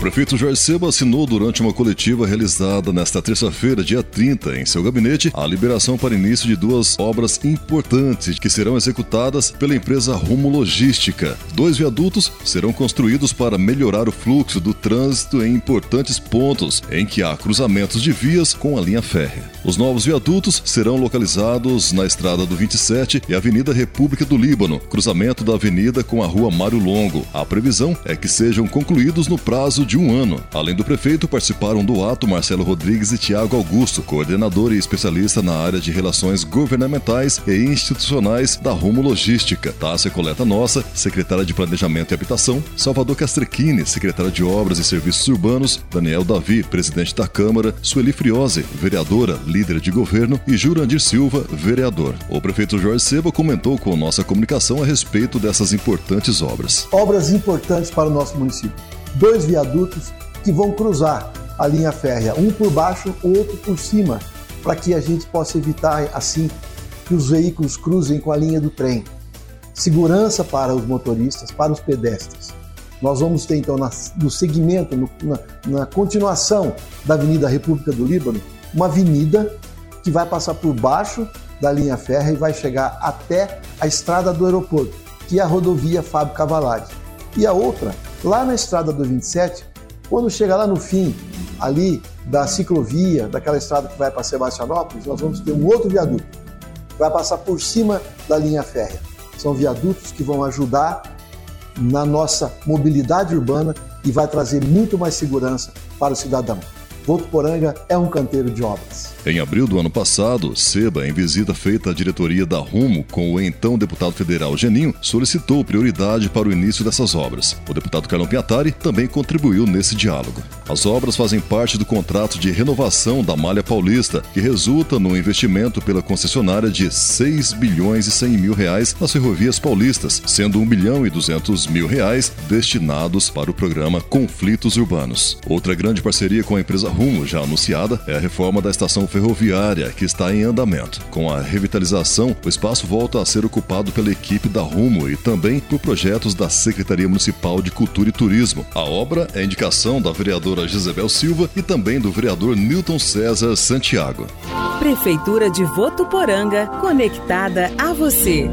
prefeito Jorge Seba assinou durante uma coletiva realizada nesta terça-feira, dia 30, em seu gabinete, a liberação para início de duas obras importantes que serão executadas pela empresa Rumo Logística. Dois viadutos serão construídos para melhorar o fluxo do trânsito em importantes pontos em que há cruzamentos de vias com a linha férrea. Os novos viadutos serão localizados na Estrada do 27 e Avenida República do Líbano, cruzamento da avenida com a Rua Mário Longo. A previsão é que sejam concluídos no prazo de um ano. Além do prefeito, participaram do ato Marcelo Rodrigues e Tiago Augusto, coordenador e especialista na área de relações governamentais e institucionais da Rumo Logística. Tássia Coleta Nossa, secretária de Planejamento e Habitação, Salvador Castrequini, secretária de Obras e Serviços Urbanos, Daniel Davi, presidente da Câmara, Sueli Friose, vereadora, líder de governo, e Jurandir Silva, vereador. O prefeito Jorge Seba comentou com nossa comunicação a respeito dessas importantes obras. Obras importantes para o nosso município. Dois viadutos que vão cruzar a linha férrea, um por baixo, o outro por cima, para que a gente possa evitar assim que os veículos cruzem com a linha do trem. Segurança para os motoristas, para os pedestres. Nós vamos ter então no segmento, no, na, na continuação da Avenida República do Líbano, uma avenida que vai passar por baixo da linha férrea e vai chegar até a estrada do aeroporto, que é a rodovia Fábio Cavalari. E a outra, lá na estrada do 27, quando chega lá no fim, ali da ciclovia, daquela estrada que vai para Sebastianópolis, nós vamos ter um outro viaduto. Vai passar por cima da linha férrea. São viadutos que vão ajudar na nossa mobilidade urbana e vai trazer muito mais segurança para o cidadão. Votuporanga é um canteiro de obras. Em abril do ano passado, Seba, em visita feita à diretoria da Rumo com o então deputado federal Geninho, solicitou prioridade para o início dessas obras. O deputado Carlão Piatari também contribuiu nesse diálogo. As obras fazem parte do contrato de renovação da Malha Paulista, que resulta no investimento pela concessionária de 6 bilhões e 100 mil reais nas ferrovias paulistas, sendo 1 bilhão e 200 mil reais destinados para o programa Conflitos Urbanos. Outra grande parceria com a empresa Rumo, já anunciada, é a reforma da estação ferroviária, que está em andamento. Com a revitalização, o espaço volta a ser ocupado pela equipe da Rumo e também por projetos da Secretaria Municipal de Cultura e Turismo. A obra é indicação da vereadora Gisabel Silva e também do vereador Newton César Santiago. Prefeitura de Votuporanga, conectada a você.